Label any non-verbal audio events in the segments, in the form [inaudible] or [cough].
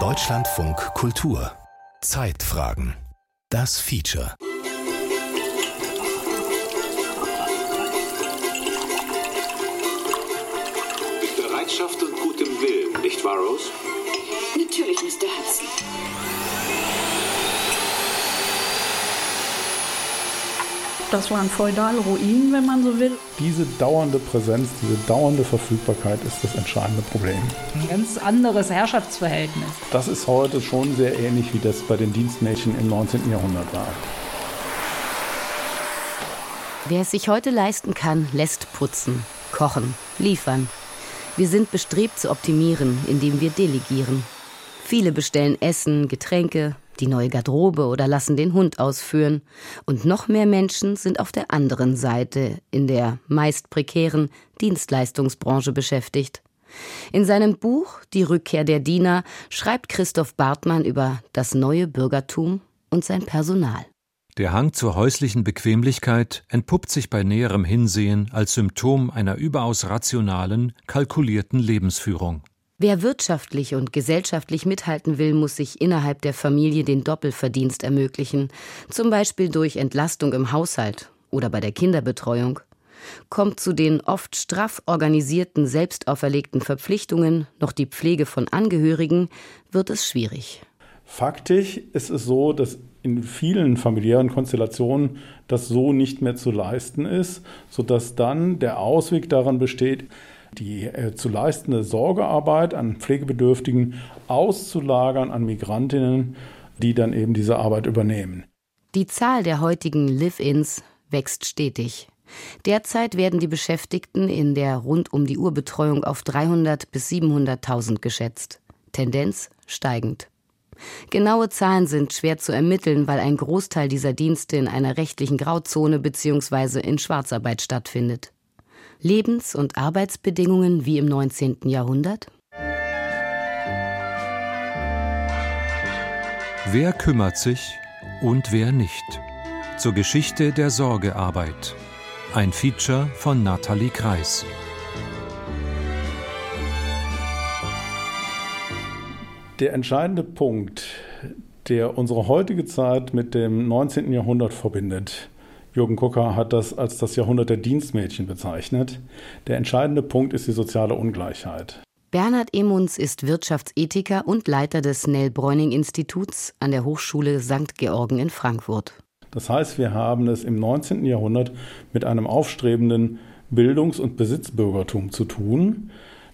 Deutschlandfunk Kultur Zeitfragen Das Feature Mit Bereitschaft und gutem Willen, nicht wahr, Rose? Natürlich, Mr. Hudson. Das waren feudale Ruinen, wenn man so will. Diese dauernde Präsenz, diese dauernde Verfügbarkeit ist das entscheidende Problem. Ein ganz anderes Herrschaftsverhältnis. Das ist heute schon sehr ähnlich, wie das bei den Dienstmädchen im 19. Jahrhundert war. Wer es sich heute leisten kann, lässt putzen, kochen, liefern. Wir sind bestrebt zu optimieren, indem wir delegieren. Viele bestellen Essen, Getränke, die neue Garderobe oder lassen den Hund ausführen. Und noch mehr Menschen sind auf der anderen Seite in der meist prekären Dienstleistungsbranche beschäftigt. In seinem Buch Die Rückkehr der Diener schreibt Christoph Bartmann über das neue Bürgertum und sein Personal. Der Hang zur häuslichen Bequemlichkeit entpuppt sich bei näherem Hinsehen als Symptom einer überaus rationalen, kalkulierten Lebensführung. Wer wirtschaftlich und gesellschaftlich mithalten will, muss sich innerhalb der Familie den Doppelverdienst ermöglichen, zum Beispiel durch Entlastung im Haushalt oder bei der Kinderbetreuung. Kommt zu den oft straff organisierten, selbst auferlegten Verpflichtungen noch die Pflege von Angehörigen, wird es schwierig. Faktisch ist es so, dass in vielen familiären Konstellationen das so nicht mehr zu leisten ist, sodass dann der Ausweg daran besteht, die äh, zu leistende Sorgearbeit an Pflegebedürftigen auszulagern an Migrantinnen, die dann eben diese Arbeit übernehmen. Die Zahl der heutigen Live-ins wächst stetig. Derzeit werden die Beschäftigten in der rund um die Uhr Betreuung auf 300 bis 700.000 geschätzt. Tendenz steigend. Genaue Zahlen sind schwer zu ermitteln, weil ein Großteil dieser Dienste in einer rechtlichen Grauzone bzw. in Schwarzarbeit stattfindet. Lebens- und Arbeitsbedingungen wie im 19. Jahrhundert? Wer kümmert sich und wer nicht? Zur Geschichte der Sorgearbeit. Ein Feature von Nathalie Kreis. Der entscheidende Punkt, der unsere heutige Zeit mit dem 19. Jahrhundert verbindet, Jürgen Kucker hat das als das Jahrhundert der Dienstmädchen bezeichnet. Der entscheidende Punkt ist die soziale Ungleichheit. Bernhard Emunds ist Wirtschaftsethiker und Leiter des Nell-Bräuning-Instituts an der Hochschule St. Georgen in Frankfurt. Das heißt, wir haben es im 19. Jahrhundert mit einem aufstrebenden Bildungs- und Besitzbürgertum zu tun,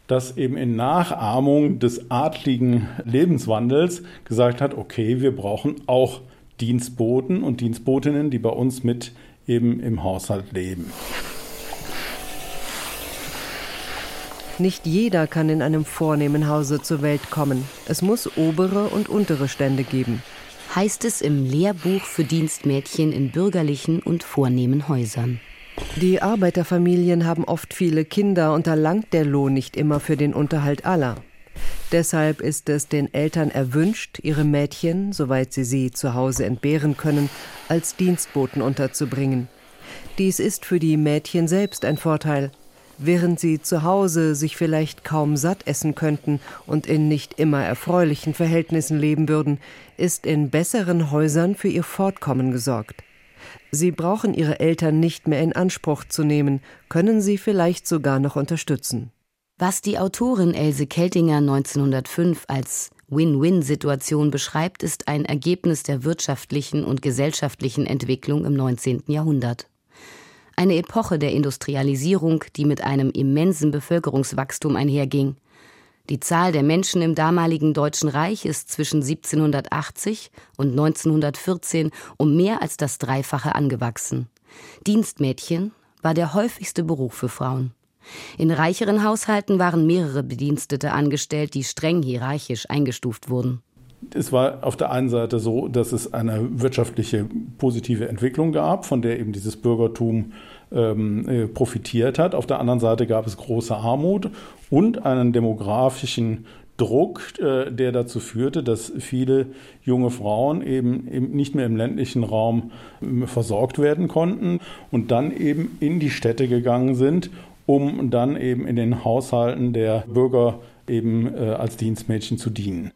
das eben in Nachahmung des adligen Lebenswandels gesagt hat, okay, wir brauchen auch Dienstboten und Dienstbotinnen, die bei uns mit eben im Haushalt leben. Nicht jeder kann in einem vornehmen Hause zur Welt kommen. Es muss obere und untere Stände geben. Heißt es im Lehrbuch für Dienstmädchen in bürgerlichen und vornehmen Häusern. Die Arbeiterfamilien haben oft viele Kinder und da langt der Lohn nicht immer für den Unterhalt aller. Deshalb ist es den Eltern erwünscht, ihre Mädchen, soweit sie sie zu Hause entbehren können, als Dienstboten unterzubringen. Dies ist für die Mädchen selbst ein Vorteil. Während sie zu Hause sich vielleicht kaum satt essen könnten und in nicht immer erfreulichen Verhältnissen leben würden, ist in besseren Häusern für ihr Fortkommen gesorgt. Sie brauchen ihre Eltern nicht mehr in Anspruch zu nehmen, können sie vielleicht sogar noch unterstützen. Was die Autorin Else Keltinger 1905 als Win-Win-Situation beschreibt, ist ein Ergebnis der wirtschaftlichen und gesellschaftlichen Entwicklung im 19. Jahrhundert. Eine Epoche der Industrialisierung, die mit einem immensen Bevölkerungswachstum einherging. Die Zahl der Menschen im damaligen Deutschen Reich ist zwischen 1780 und 1914 um mehr als das Dreifache angewachsen. Dienstmädchen war der häufigste Beruf für Frauen. In reicheren Haushalten waren mehrere Bedienstete angestellt, die streng hierarchisch eingestuft wurden. Es war auf der einen Seite so, dass es eine wirtschaftliche positive Entwicklung gab, von der eben dieses Bürgertum ähm, äh, profitiert hat. Auf der anderen Seite gab es große Armut und einen demografischen Druck, äh, der dazu führte, dass viele junge Frauen eben, nicht mehr im ländlichen Raum äh, versorgt werden konnten und dann eben in die Städte gegangen sind um dann eben in den Haushalten der Bürger eben äh, als Dienstmädchen zu dienen.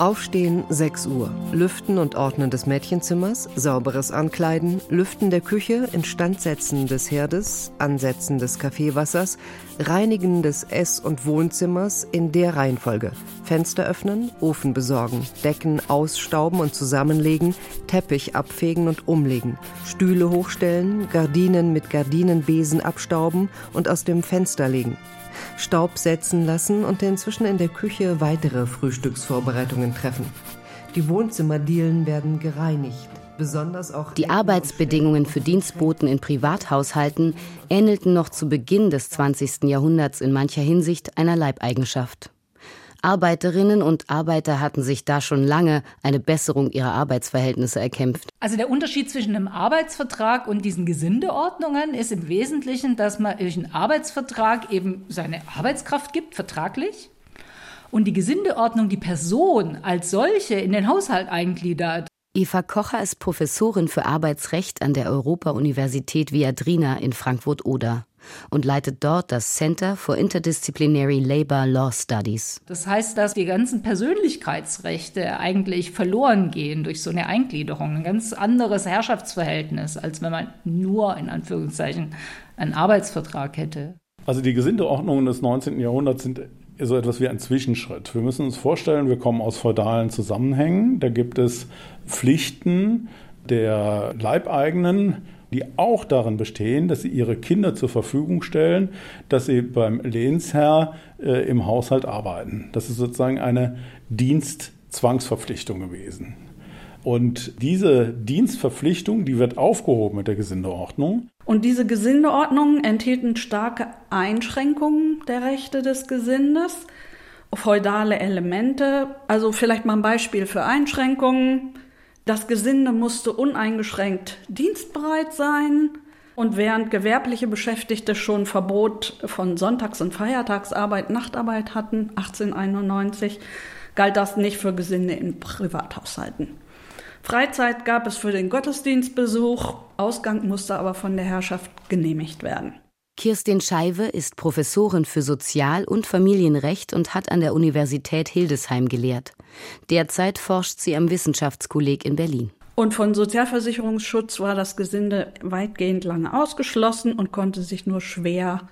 Aufstehen 6 Uhr, Lüften und Ordnen des Mädchenzimmers, sauberes Ankleiden, Lüften der Küche, Instandsetzen des Herdes, Ansetzen des Kaffeewassers, Reinigen des Ess- und Wohnzimmers in der Reihenfolge. Fenster öffnen, Ofen besorgen, Decken ausstauben und zusammenlegen, Teppich abfegen und umlegen, Stühle hochstellen, Gardinen mit Gardinenbesen abstauben und aus dem Fenster legen, Staub setzen lassen und inzwischen in der Küche weitere Frühstücksvorbereitungen treffen. Die Wohnzimmerdielen werden gereinigt. Besonders auch die Arbeitsbedingungen für Dienstboten in Privathaushalten ähnelten noch zu Beginn des 20. Jahrhunderts in mancher Hinsicht einer Leibeigenschaft. Arbeiterinnen und Arbeiter hatten sich da schon lange eine Besserung ihrer Arbeitsverhältnisse erkämpft. Also der Unterschied zwischen einem Arbeitsvertrag und diesen Gesindeordnungen ist im Wesentlichen, dass man durch einen Arbeitsvertrag eben seine Arbeitskraft gibt, vertraglich, und die Gesindeordnung die Person als solche in den Haushalt eingliedert. Eva Kocher ist Professorin für Arbeitsrecht an der Europa-Universität Viadrina in Frankfurt-Oder und leitet dort das Center for Interdisciplinary Labor Law Studies. Das heißt, dass die ganzen Persönlichkeitsrechte eigentlich verloren gehen durch so eine Eingliederung. Ein ganz anderes Herrschaftsverhältnis, als wenn man nur in Anführungszeichen einen Arbeitsvertrag hätte. Also die Gesindeordnungen des 19. Jahrhunderts sind so etwas wie ein Zwischenschritt. Wir müssen uns vorstellen, wir kommen aus feudalen Zusammenhängen. Da gibt es Pflichten der Leibeigenen, die auch darin bestehen, dass sie ihre Kinder zur Verfügung stellen, dass sie beim Lehnsherr äh, im Haushalt arbeiten. Das ist sozusagen eine Dienstzwangsverpflichtung gewesen. Und diese Dienstverpflichtung, die wird aufgehoben mit der Gesindeordnung. Und diese Gesindeordnungen enthielten starke Einschränkungen der Rechte des Gesindes, feudale Elemente. Also vielleicht mal ein Beispiel für Einschränkungen. Das Gesinde musste uneingeschränkt dienstbereit sein. Und während gewerbliche Beschäftigte schon Verbot von Sonntags- und Feiertagsarbeit, Nachtarbeit hatten, 1891, galt das nicht für Gesinde in Privathaushalten. Freizeit gab es für den Gottesdienstbesuch, Ausgang musste aber von der Herrschaft genehmigt werden. Kirstin Scheiwe ist Professorin für Sozial- und Familienrecht und hat an der Universität Hildesheim gelehrt. Derzeit forscht sie am Wissenschaftskolleg in Berlin. Und von Sozialversicherungsschutz war das Gesinde weitgehend lange ausgeschlossen und konnte sich nur schwer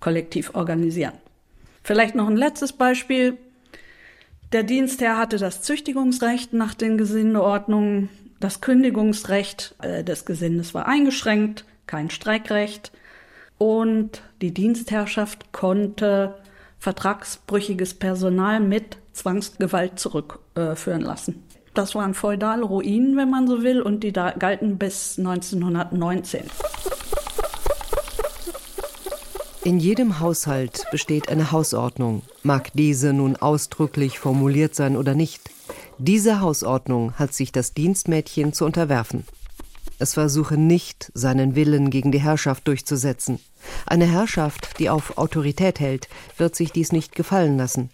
kollektiv organisieren. Vielleicht noch ein letztes Beispiel. Der Dienstherr hatte das Züchtigungsrecht nach den Gesindeordnungen. Das Kündigungsrecht äh, des Gesindes war eingeschränkt, kein Streikrecht und die Dienstherrschaft konnte vertragsbrüchiges Personal mit Zwangsgewalt zurückführen lassen. Das waren feudale Ruinen, wenn man so will, und die galten bis 1919. In jedem Haushalt besteht eine Hausordnung, mag diese nun ausdrücklich formuliert sein oder nicht. Diese Hausordnung hat sich das Dienstmädchen zu unterwerfen. Es versuche nicht, seinen Willen gegen die Herrschaft durchzusetzen. Eine Herrschaft, die auf Autorität hält, wird sich dies nicht gefallen lassen.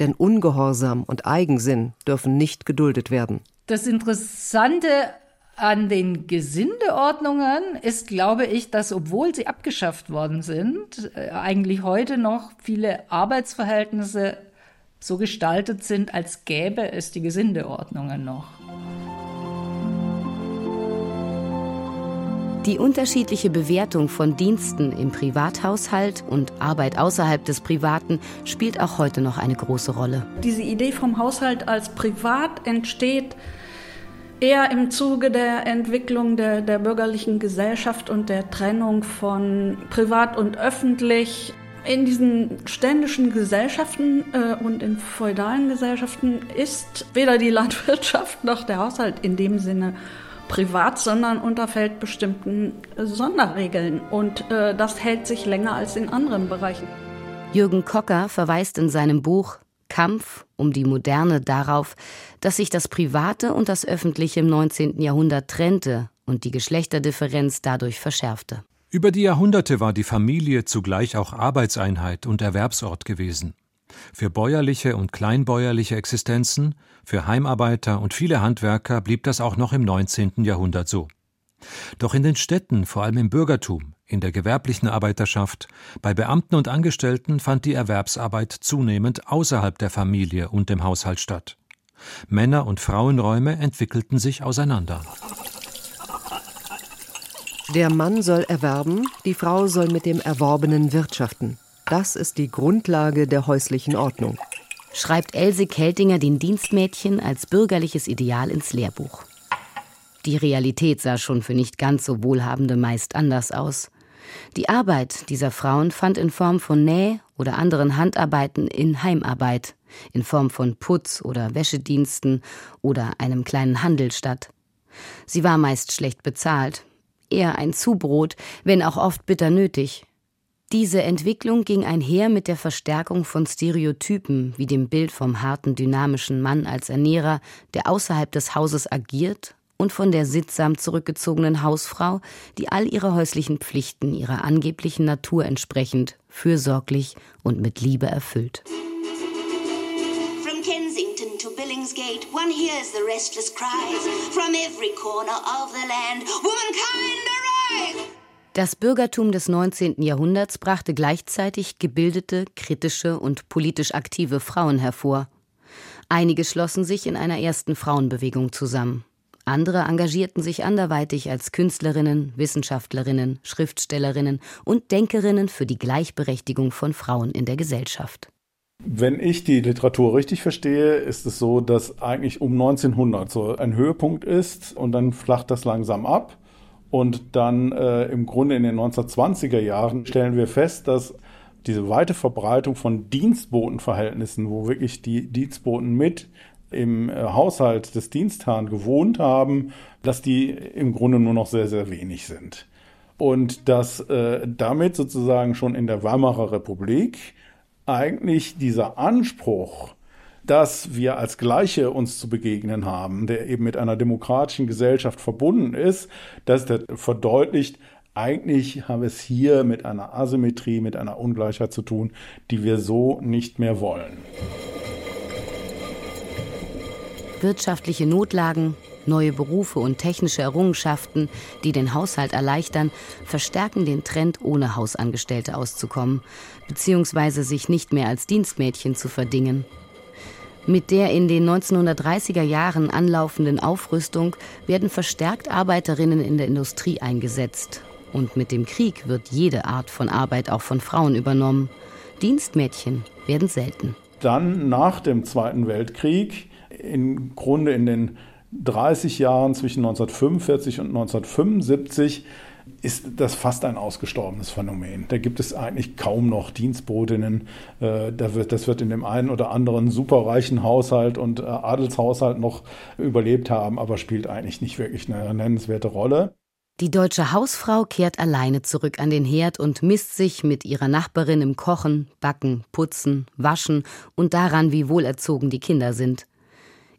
Denn Ungehorsam und Eigensinn dürfen nicht geduldet werden. Das Interessante an den Gesindeordnungen ist, glaube ich, dass obwohl sie abgeschafft worden sind, äh, eigentlich heute noch viele Arbeitsverhältnisse so gestaltet sind, als gäbe es die Gesindeordnungen noch. Die unterschiedliche Bewertung von Diensten im Privathaushalt und Arbeit außerhalb des Privaten spielt auch heute noch eine große Rolle. Diese Idee vom Haushalt als privat entsteht eher im Zuge der Entwicklung der, der bürgerlichen Gesellschaft und der Trennung von privat und öffentlich. In diesen ständischen Gesellschaften äh, und in feudalen Gesellschaften ist weder die Landwirtschaft [laughs] noch der Haushalt in dem Sinne privat, sondern unterfällt bestimmten äh, Sonderregeln. Und äh, das hält sich länger als in anderen Bereichen. Jürgen Kocker verweist in seinem Buch Kampf um die Moderne darauf, dass sich das Private und das Öffentliche im 19. Jahrhundert trennte und die Geschlechterdifferenz dadurch verschärfte. Über die Jahrhunderte war die Familie zugleich auch Arbeitseinheit und Erwerbsort gewesen. Für bäuerliche und kleinbäuerliche Existenzen, für Heimarbeiter und viele Handwerker blieb das auch noch im 19. Jahrhundert so. Doch in den Städten, vor allem im Bürgertum, in der gewerblichen Arbeiterschaft, bei Beamten und Angestellten fand die Erwerbsarbeit zunehmend außerhalb der Familie und dem Haushalt statt. Männer- und Frauenräume entwickelten sich auseinander. Der Mann soll erwerben, die Frau soll mit dem Erworbenen wirtschaften. Das ist die Grundlage der häuslichen Ordnung. Schreibt Else Keltinger den Dienstmädchen als bürgerliches Ideal ins Lehrbuch. Die Realität sah schon für nicht ganz so Wohlhabende meist anders aus. Die Arbeit dieser Frauen fand in Form von Näh- oder anderen Handarbeiten in Heimarbeit, in Form von Putz- oder Wäschediensten oder einem kleinen Handel statt. Sie war meist schlecht bezahlt, eher ein Zubrot, wenn auch oft bitter nötig. Diese Entwicklung ging einher mit der Verstärkung von Stereotypen wie dem Bild vom harten, dynamischen Mann als Ernährer, der außerhalb des Hauses agiert und von der sittsam zurückgezogenen Hausfrau, die all ihre häuslichen Pflichten ihrer angeblichen Natur entsprechend fürsorglich und mit Liebe erfüllt. From Kensington to Billingsgate, one hears the restless cries from every corner of the land. Womankind arise! Das Bürgertum des 19. Jahrhunderts brachte gleichzeitig gebildete, kritische und politisch aktive Frauen hervor. Einige schlossen sich in einer ersten Frauenbewegung zusammen. Andere engagierten sich anderweitig als Künstlerinnen, Wissenschaftlerinnen, Schriftstellerinnen und Denkerinnen für die Gleichberechtigung von Frauen in der Gesellschaft. Wenn ich die Literatur richtig verstehe, ist es so, dass eigentlich um 1900 so ein Höhepunkt ist und dann flacht das langsam ab. Und dann äh, im Grunde in den 1920er Jahren stellen wir fest, dass diese weite Verbreitung von Dienstbotenverhältnissen, wo wirklich die Dienstboten mit im äh, Haushalt des Dienstherrn gewohnt haben, dass die im Grunde nur noch sehr, sehr wenig sind. Und dass äh, damit sozusagen schon in der Weimarer Republik eigentlich dieser Anspruch, dass wir als Gleiche uns zu begegnen haben, der eben mit einer demokratischen Gesellschaft verbunden ist, dass der verdeutlicht, eigentlich haben wir es hier mit einer Asymmetrie, mit einer Ungleichheit zu tun, die wir so nicht mehr wollen. Wirtschaftliche Notlagen, neue Berufe und technische Errungenschaften, die den Haushalt erleichtern, verstärken den Trend, ohne Hausangestellte auszukommen, beziehungsweise sich nicht mehr als Dienstmädchen zu verdingen. Mit der in den 1930er Jahren anlaufenden Aufrüstung werden verstärkt Arbeiterinnen in der Industrie eingesetzt. Und mit dem Krieg wird jede Art von Arbeit auch von Frauen übernommen. Dienstmädchen werden selten. Dann nach dem Zweiten Weltkrieg, im Grunde in den 30 Jahren zwischen 1945 und 1975, ist das fast ein ausgestorbenes Phänomen. Da gibt es eigentlich kaum noch Dienstbotinnen. Äh, das wird in dem einen oder anderen superreichen Haushalt und äh, Adelshaushalt noch überlebt haben, aber spielt eigentlich nicht wirklich eine nennenswerte Rolle. Die deutsche Hausfrau kehrt alleine zurück an den Herd und misst sich mit ihrer Nachbarin im Kochen, Backen, Putzen, Waschen und daran, wie wohlerzogen die Kinder sind.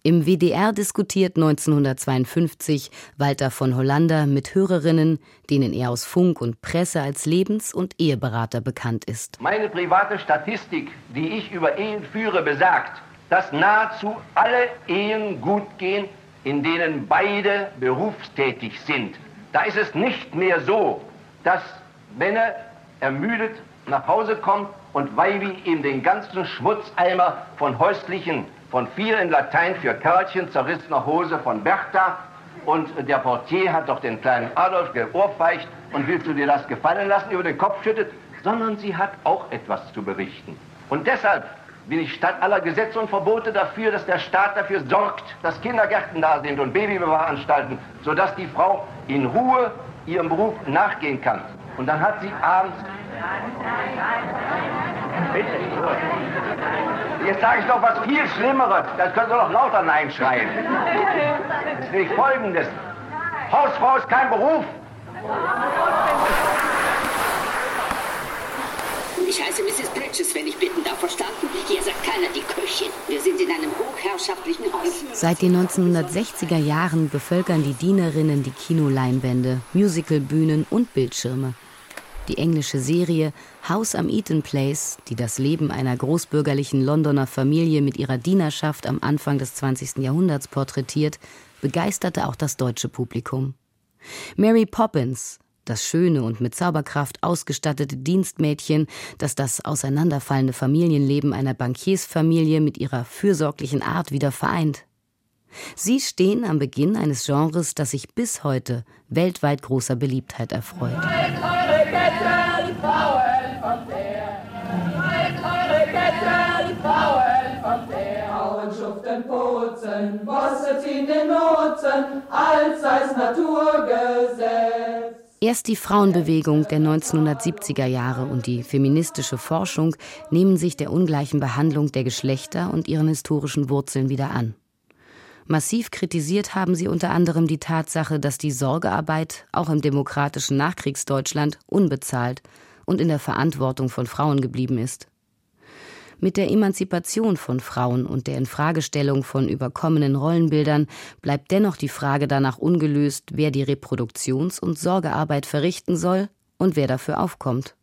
Im WDR diskutiert 1952 Walter von Hollander mit Hörerinnen, denen er aus Funk und Presse als Lebens- und Eheberater bekannt ist. Meine private Statistik, die ich über Ehen führe, besagt, dass nahezu alle Ehen gut gehen, in denen beide berufstätig sind. Da ist es nicht mehr so, dass Männer ermüdet nach Hause kommen und Weibi ihm den ganzen Schmutzeimer von häuslichen von vielen Latein für Kerlchen, zerrissener Hose von Bertha. Und der Portier hat doch den kleinen Adolf geohrfeicht und willst du dir das gefallen lassen, über den Kopf schüttet, sondern sie hat auch etwas zu berichten. Und deshalb bin ich statt aller Gesetze und Verbote dafür, dass der Staat dafür sorgt, dass Kindergärten da sind und Babybewahranstalten, sodass die Frau in Ruhe ihrem Beruf nachgehen kann. Und dann hat sie abends... Bitte. Jetzt sage ich doch was viel Schlimmeres. Das können Sie doch lauter Nein schreien. Das ist nämlich Folgendes. Hausfrau ist kein Beruf. Ich heiße Mrs. Bridges, wenn ich bitten darf. Verstanden? Hier sagt keiner die Köchin. Wir sind in einem hochherrschaftlichen Haus. Seit den 1960er Jahren bevölkern die Dienerinnen die Kinoleinwände, Musicalbühnen und Bildschirme. Die englische Serie House am Eaton Place, die das Leben einer großbürgerlichen Londoner Familie mit ihrer Dienerschaft am Anfang des 20. Jahrhunderts porträtiert, begeisterte auch das deutsche Publikum. Mary Poppins, das schöne und mit Zauberkraft ausgestattete Dienstmädchen, das das auseinanderfallende Familienleben einer Bankiersfamilie mit ihrer fürsorglichen Art wieder vereint. Sie stehen am Beginn eines Genres, das sich bis heute weltweit großer Beliebtheit erfreut. Putzen, Bosse ziehen den Nutzen, als als Naturgesetz. Erst die Frauenbewegung der 1970er Jahre und die feministische Forschung nehmen sich der ungleichen Behandlung der Geschlechter und ihren historischen Wurzeln wieder an. Massiv kritisiert haben sie unter anderem die Tatsache, dass die Sorgearbeit auch im demokratischen Nachkriegsdeutschland unbezahlt und in der Verantwortung von Frauen geblieben ist. Mit der Emanzipation von Frauen und der Infragestellung von überkommenen Rollenbildern bleibt dennoch die Frage danach ungelöst, wer die Reproduktions- und Sorgearbeit verrichten soll und wer dafür aufkommt.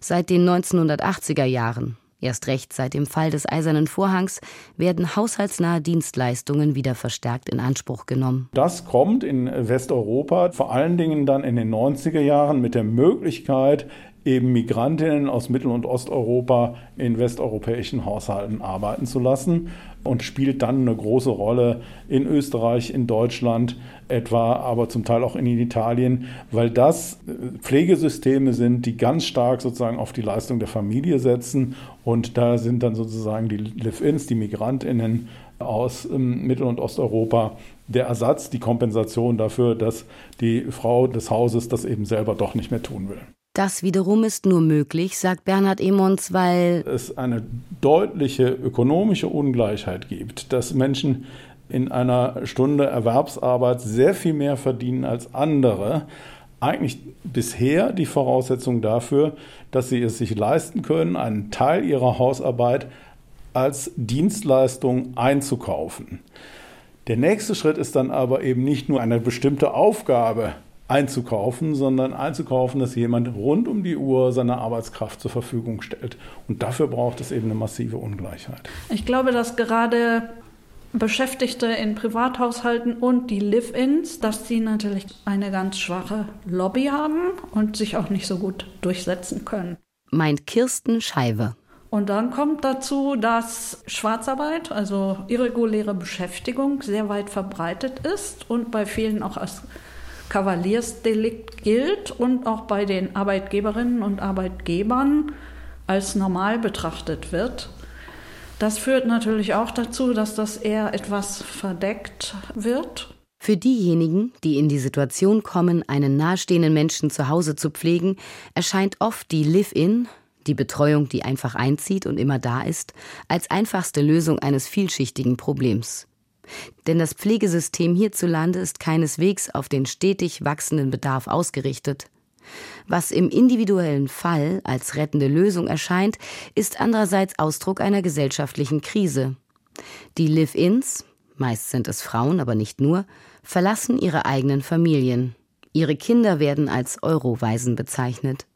Seit den 1980er Jahren, erst recht seit dem Fall des Eisernen Vorhangs, werden haushaltsnahe Dienstleistungen wieder verstärkt in Anspruch genommen. Das kommt in Westeuropa vor allen Dingen dann in den 90er Jahren mit der Möglichkeit, eben Migrantinnen aus Mittel- und Osteuropa in westeuropäischen Haushalten arbeiten zu lassen und spielt dann eine große Rolle in Österreich, in Deutschland etwa, aber zum Teil auch in Italien, weil das äh, Pflegesysteme sind, die ganz stark sozusagen auf die Leistung der Familie setzen und da sind dann sozusagen die Live-ins, die Migrantinnen aus ähm, Mittel- und Osteuropa der Ersatz, die Kompensation dafür, dass die Frau des Hauses das eben selber doch nicht mehr tun will. Das wiederum ist nur möglich, sagt Bernhard Emons, weil es eine deutliche ökonomische Ungleichheit gibt, dass Menschen in einer Stunde Erwerbsarbeit sehr viel mehr verdienen als andere. Eigentlich bisher die Voraussetzung dafür, dass sie es sich leisten können, einen Teil ihrer Hausarbeit als Dienstleistung einzukaufen. Der nächste Schritt ist dann aber eben nicht nur eine bestimmte Aufgabe einzukaufen, sondern einzukaufen, dass jemand rund um die Uhr seine Arbeitskraft zur Verfügung stellt. Und dafür braucht es eben eine massive Ungleichheit. Ich glaube, dass gerade Beschäftigte in Privathaushalten und die Live-ins, dass sie natürlich eine ganz schwache Lobby haben und sich auch nicht so gut durchsetzen können. Meint Kirsten Scheibe. Und dann kommt dazu, dass Schwarzarbeit, also irreguläre Beschäftigung, sehr weit verbreitet ist und bei vielen auch als Kavaliersdelikt gilt und auch bei den Arbeitgeberinnen und Arbeitgebern als normal betrachtet wird. Das führt natürlich auch dazu, dass das eher etwas verdeckt wird. Für diejenigen, die in die Situation kommen, einen nahestehenden Menschen zu Hause zu pflegen, erscheint oft die Live-in, die Betreuung, die einfach einzieht und immer da ist, als einfachste Lösung eines vielschichtigen Problems. Denn das Pflegesystem hierzulande ist keineswegs auf den stetig wachsenden Bedarf ausgerichtet. Was im individuellen Fall als rettende Lösung erscheint, ist andererseits Ausdruck einer gesellschaftlichen Krise. Die Live-ins, meist sind es Frauen, aber nicht nur, verlassen ihre eigenen Familien. Ihre Kinder werden als Eurowaisen bezeichnet.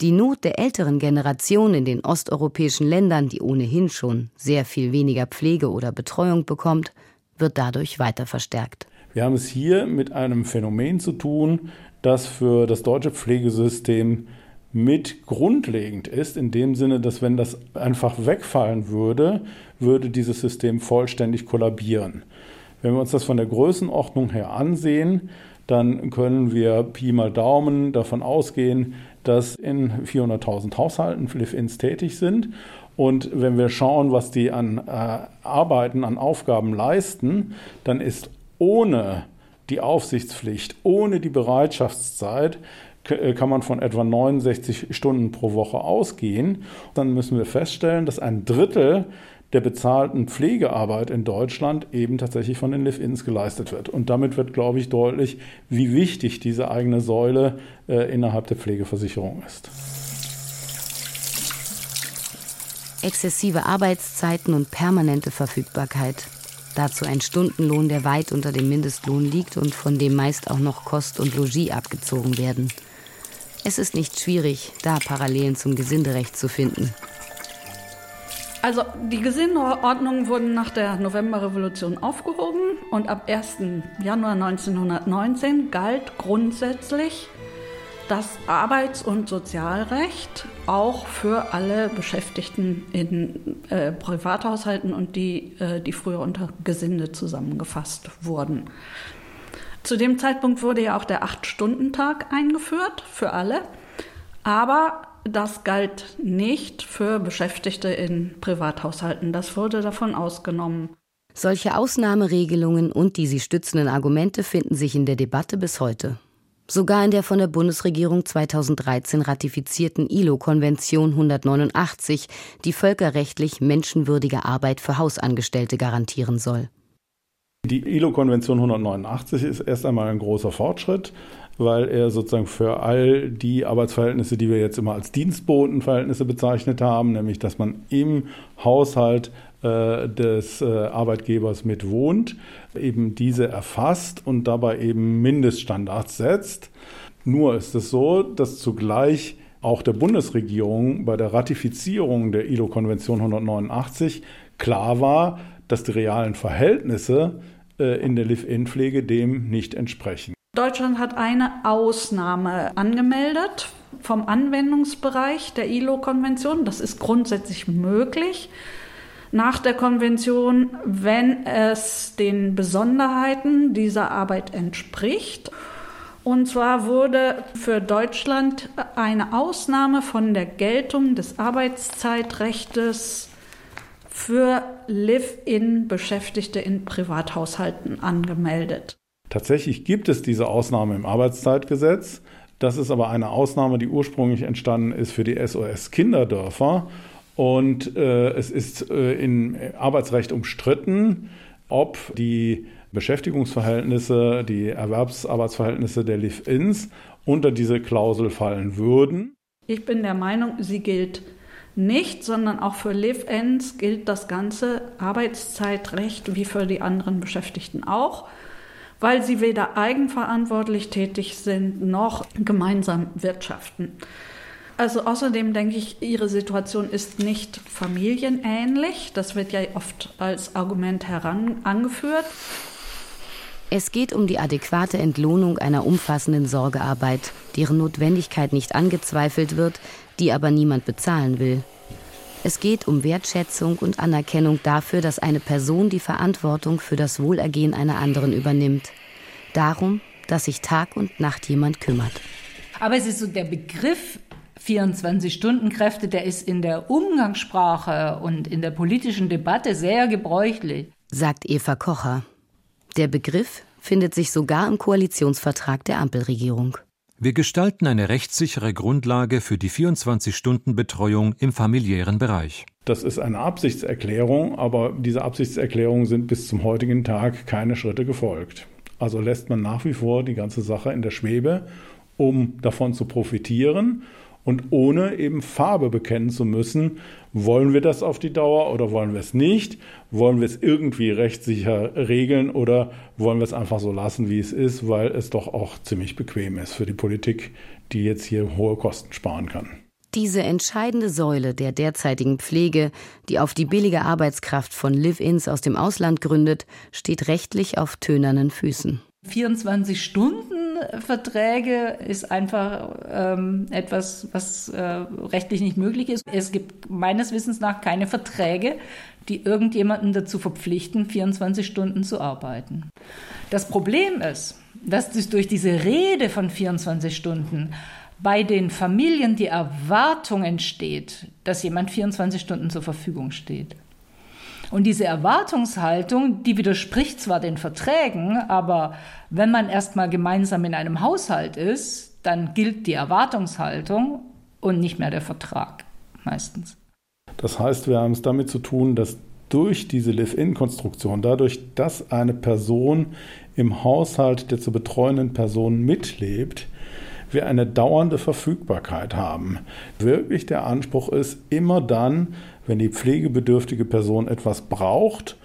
Die Not der älteren Generation in den osteuropäischen Ländern, die ohnehin schon sehr viel weniger Pflege oder Betreuung bekommt, wird dadurch weiter verstärkt. Wir haben es hier mit einem Phänomen zu tun, das für das deutsche Pflegesystem mit grundlegend ist, in dem Sinne, dass wenn das einfach wegfallen würde, würde dieses System vollständig kollabieren. Wenn wir uns das von der Größenordnung her ansehen, dann können wir Pi mal Daumen davon ausgehen, dass in 400.000 Haushalten Live-ins tätig sind und wenn wir schauen, was die an äh, Arbeiten, an Aufgaben leisten, dann ist ohne die Aufsichtspflicht, ohne die Bereitschaftszeit, äh, kann man von etwa 69 Stunden pro Woche ausgehen. Dann müssen wir feststellen, dass ein Drittel der bezahlten Pflegearbeit in Deutschland eben tatsächlich von den Live-Ins geleistet wird. Und damit wird, glaube ich, deutlich, wie wichtig diese eigene Säule äh, innerhalb der Pflegeversicherung ist. Exzessive Arbeitszeiten und permanente Verfügbarkeit. Dazu ein Stundenlohn, der weit unter dem Mindestlohn liegt und von dem meist auch noch Kost und Logis abgezogen werden. Es ist nicht schwierig, da Parallelen zum Gesinderecht zu finden. Also die Gesindeordnungen wurden nach der Novemberrevolution aufgehoben und ab 1. Januar 1919 galt grundsätzlich das Arbeits- und Sozialrecht auch für alle Beschäftigten in äh, Privathaushalten und die, äh, die früher unter Gesinde zusammengefasst wurden. Zu dem Zeitpunkt wurde ja auch der Acht-Stunden-Tag eingeführt für alle, aber das galt nicht für Beschäftigte in Privathaushalten. Das wurde davon ausgenommen. Solche Ausnahmeregelungen und die sie stützenden Argumente finden sich in der Debatte bis heute. Sogar in der von der Bundesregierung 2013 ratifizierten ILO-Konvention 189, die völkerrechtlich menschenwürdige Arbeit für Hausangestellte garantieren soll. Die ILO-Konvention 189 ist erst einmal ein großer Fortschritt, weil er sozusagen für all die Arbeitsverhältnisse, die wir jetzt immer als Dienstbotenverhältnisse bezeichnet haben, nämlich dass man im Haushalt des äh, Arbeitgebers mit wohnt, eben diese erfasst und dabei eben Mindeststandards setzt. Nur ist es so, dass zugleich auch der Bundesregierung bei der Ratifizierung der ILO-Konvention 189 klar war, dass die realen Verhältnisse äh, in der Live-In-Pflege dem nicht entsprechen. Deutschland hat eine Ausnahme angemeldet vom Anwendungsbereich der ILO-Konvention. Das ist grundsätzlich möglich nach der Konvention, wenn es den Besonderheiten dieser Arbeit entspricht. Und zwar wurde für Deutschland eine Ausnahme von der Geltung des Arbeitszeitrechtes für Live-in-Beschäftigte in Privathaushalten angemeldet. Tatsächlich gibt es diese Ausnahme im Arbeitszeitgesetz. Das ist aber eine Ausnahme, die ursprünglich entstanden ist für die SOS Kinderdörfer und äh, es ist äh, im Arbeitsrecht umstritten, ob die Beschäftigungsverhältnisse, die Erwerbsarbeitsverhältnisse der Live-Ins unter diese Klausel fallen würden. Ich bin der Meinung, sie gilt nicht, sondern auch für Live-Ins gilt das ganze Arbeitszeitrecht wie für die anderen Beschäftigten auch, weil sie weder eigenverantwortlich tätig sind noch gemeinsam wirtschaften. Also außerdem denke ich, ihre Situation ist nicht familienähnlich. Das wird ja oft als Argument heran angeführt. Es geht um die adäquate Entlohnung einer umfassenden Sorgearbeit, deren Notwendigkeit nicht angezweifelt wird, die aber niemand bezahlen will. Es geht um Wertschätzung und Anerkennung dafür, dass eine Person die Verantwortung für das Wohlergehen einer anderen übernimmt. Darum, dass sich Tag und Nacht jemand kümmert. Aber es ist so der Begriff 24-Stunden-Kräfte, der ist in der Umgangssprache und in der politischen Debatte sehr gebräuchlich. Sagt Eva Kocher. Der Begriff findet sich sogar im Koalitionsvertrag der Ampelregierung. Wir gestalten eine rechtssichere Grundlage für die 24-Stunden-Betreuung im familiären Bereich. Das ist eine Absichtserklärung, aber diese Absichtserklärungen sind bis zum heutigen Tag keine Schritte gefolgt. Also lässt man nach wie vor die ganze Sache in der Schwebe, um davon zu profitieren und ohne eben Farbe bekennen zu müssen, wollen wir das auf die Dauer oder wollen wir es nicht? Wollen wir es irgendwie rechtssicher regeln oder wollen wir es einfach so lassen, wie es ist, weil es doch auch ziemlich bequem ist für die Politik, die jetzt hier hohe Kosten sparen kann. Diese entscheidende Säule der derzeitigen Pflege, die auf die billige Arbeitskraft von Live-ins aus dem Ausland gründet, steht rechtlich auf tönernen Füßen. 24 Stunden Verträge ist einfach ähm, etwas, was äh, rechtlich nicht möglich ist. Es gibt meines Wissens nach keine Verträge, die irgendjemanden dazu verpflichten, 24 Stunden zu arbeiten. Das Problem ist, dass durch diese Rede von 24 Stunden bei den Familien die Erwartung entsteht, dass jemand 24 Stunden zur Verfügung steht. Und diese Erwartungshaltung, die widerspricht zwar den Verträgen, aber wenn man erstmal gemeinsam in einem Haushalt ist, dann gilt die Erwartungshaltung und nicht mehr der Vertrag meistens. Das heißt, wir haben es damit zu tun, dass durch diese Live-In-Konstruktion, dadurch, dass eine Person im Haushalt der zu betreuenden Person mitlebt, wir eine dauernde Verfügbarkeit haben. Wirklich der Anspruch ist, immer dann, wenn die pflegebedürftige Person etwas braucht,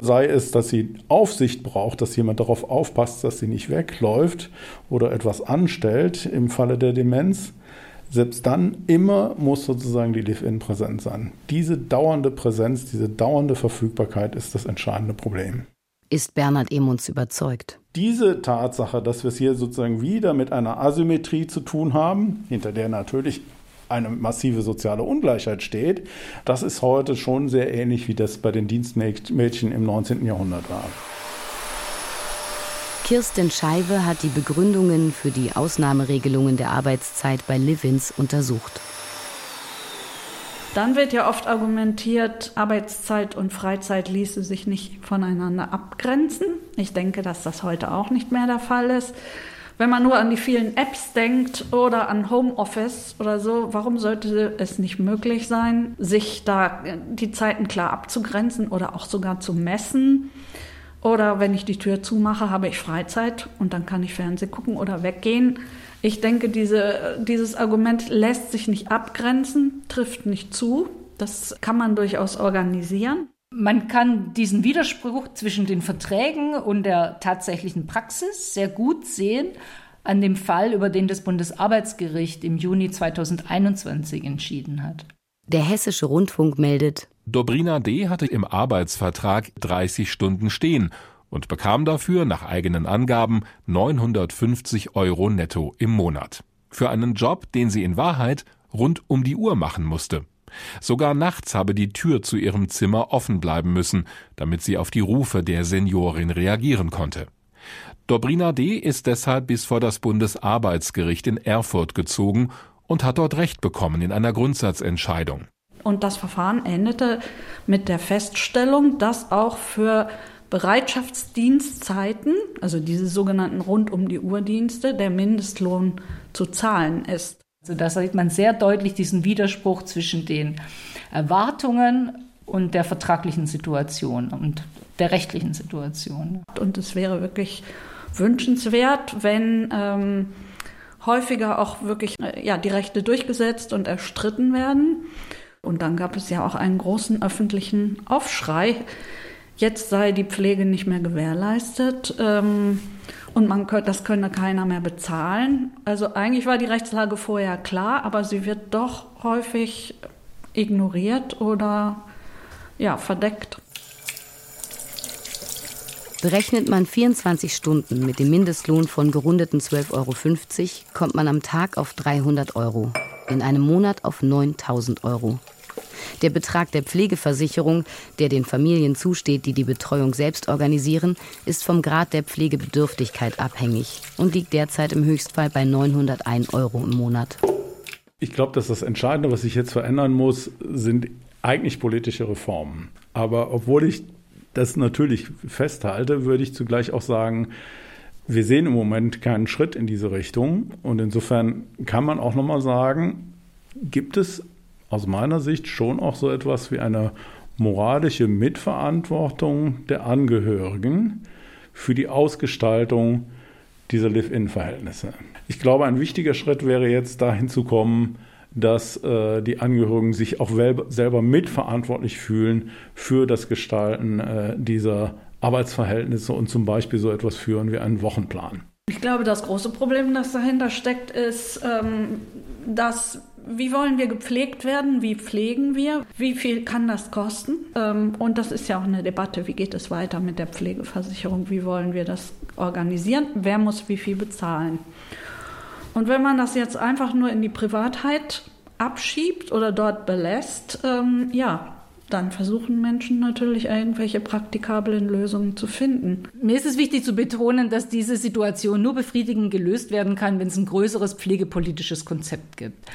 sei es, dass sie Aufsicht braucht, dass jemand darauf aufpasst, dass sie nicht wegläuft oder etwas anstellt im Falle der Demenz, selbst dann immer muss sozusagen die Live-In präsent sein. Diese dauernde Präsenz, diese dauernde Verfügbarkeit ist das entscheidende Problem. Ist Bernhard Emunds überzeugt. Diese Tatsache, dass wir es hier sozusagen wieder mit einer Asymmetrie zu tun haben, hinter der natürlich eine massive soziale Ungleichheit steht, das ist heute schon sehr ähnlich, wie das bei den Dienstmädchen im 19. Jahrhundert war. Kirsten Scheibe hat die Begründungen für die Ausnahmeregelungen der Arbeitszeit bei Livins untersucht. Dann wird ja oft argumentiert, Arbeitszeit und Freizeit ließe sich nicht voneinander abgrenzen. Ich denke, dass das heute auch nicht mehr der Fall ist. Wenn man nur an die vielen Apps denkt oder an Homeoffice oder so, warum sollte es nicht möglich sein, sich da die Zeiten klar abzugrenzen oder auch sogar zu messen? Oder wenn ich die Tür zumache, habe ich Freizeit und dann kann ich Fernsehen gucken oder weggehen. Ich denke, diese, dieses Argument lässt sich nicht abgrenzen, trifft nicht zu. Das kann man durchaus organisieren. Man kann diesen Widerspruch zwischen den Verträgen und der tatsächlichen Praxis sehr gut sehen an dem Fall, über den das Bundesarbeitsgericht im Juni 2021 entschieden hat. Der Hessische Rundfunk meldet, Dobrina D. hatte im Arbeitsvertrag 30 Stunden stehen und bekam dafür nach eigenen Angaben 950 Euro netto im Monat. Für einen Job, den sie in Wahrheit rund um die Uhr machen musste. Sogar nachts habe die Tür zu ihrem Zimmer offen bleiben müssen, damit sie auf die Rufe der Seniorin reagieren konnte. Dobrina D. ist deshalb bis vor das Bundesarbeitsgericht in Erfurt gezogen und hat dort Recht bekommen in einer Grundsatzentscheidung. Und das Verfahren endete mit der Feststellung, dass auch für Bereitschaftsdienstzeiten, also diese sogenannten rund um die Uhr Dienste, der Mindestlohn zu zahlen ist. Also da sieht man sehr deutlich diesen Widerspruch zwischen den Erwartungen und der vertraglichen Situation und der rechtlichen Situation. Und es wäre wirklich wünschenswert, wenn ähm, häufiger auch wirklich äh, ja, die Rechte durchgesetzt und erstritten werden. Und dann gab es ja auch einen großen öffentlichen Aufschrei. Jetzt sei die Pflege nicht mehr gewährleistet ähm, und man könnte, das könne keiner mehr bezahlen. Also eigentlich war die Rechtslage vorher klar, aber sie wird doch häufig ignoriert oder ja, verdeckt. Berechnet man 24 Stunden mit dem Mindestlohn von gerundeten 12,50 Euro, kommt man am Tag auf 300 Euro, in einem Monat auf 9000 Euro. Der Betrag der Pflegeversicherung, der den Familien zusteht, die die Betreuung selbst organisieren, ist vom Grad der Pflegebedürftigkeit abhängig und liegt derzeit im Höchstfall bei 901 Euro im Monat. Ich glaube, dass das Entscheidende, was sich jetzt verändern muss, sind eigentlich politische Reformen. Aber obwohl ich das natürlich festhalte, würde ich zugleich auch sagen, wir sehen im Moment keinen Schritt in diese Richtung. Und insofern kann man auch nochmal sagen, gibt es aus meiner Sicht schon auch so etwas wie eine moralische Mitverantwortung der Angehörigen für die Ausgestaltung dieser Live-In-Verhältnisse. Ich glaube, ein wichtiger Schritt wäre jetzt dahin zu kommen, dass äh, die Angehörigen sich auch selber mitverantwortlich fühlen für das Gestalten äh, dieser Arbeitsverhältnisse und zum Beispiel so etwas führen wie einen Wochenplan. Ich glaube, das große Problem, das dahinter steckt, ist, ähm, dass wie wollen wir gepflegt werden? Wie pflegen wir? Wie viel kann das kosten? Ähm, und das ist ja auch eine Debatte. Wie geht es weiter mit der Pflegeversicherung? Wie wollen wir das organisieren? Wer muss wie viel bezahlen? Und wenn man das jetzt einfach nur in die Privatheit abschiebt oder dort belässt, ähm, ja, dann versuchen Menschen natürlich irgendwelche praktikablen Lösungen zu finden. Mir ist es wichtig zu betonen, dass diese Situation nur befriedigend gelöst werden kann, wenn es ein größeres pflegepolitisches Konzept gibt.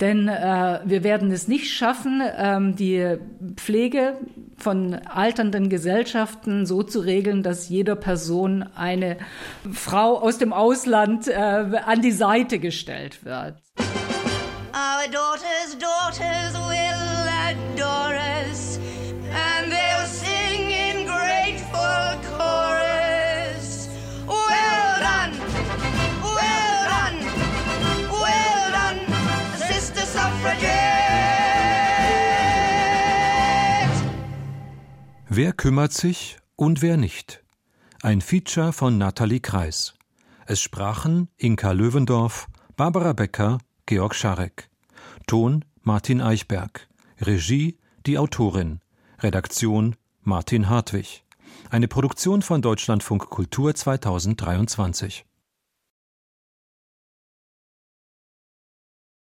Denn äh, wir werden es nicht schaffen, ähm, die Pflege von alternden Gesellschaften so zu regeln, dass jeder Person eine Frau aus dem Ausland äh, an die Seite gestellt wird. Our daughters, daughters Wer kümmert sich und wer nicht? Ein Feature von Nathalie Kreis. Es sprachen Inka Löwendorf, Barbara Becker, Georg Scharek. Ton Martin Eichberg. Regie die Autorin. Redaktion Martin Hartwig. Eine Produktion von Deutschlandfunk Kultur 2023.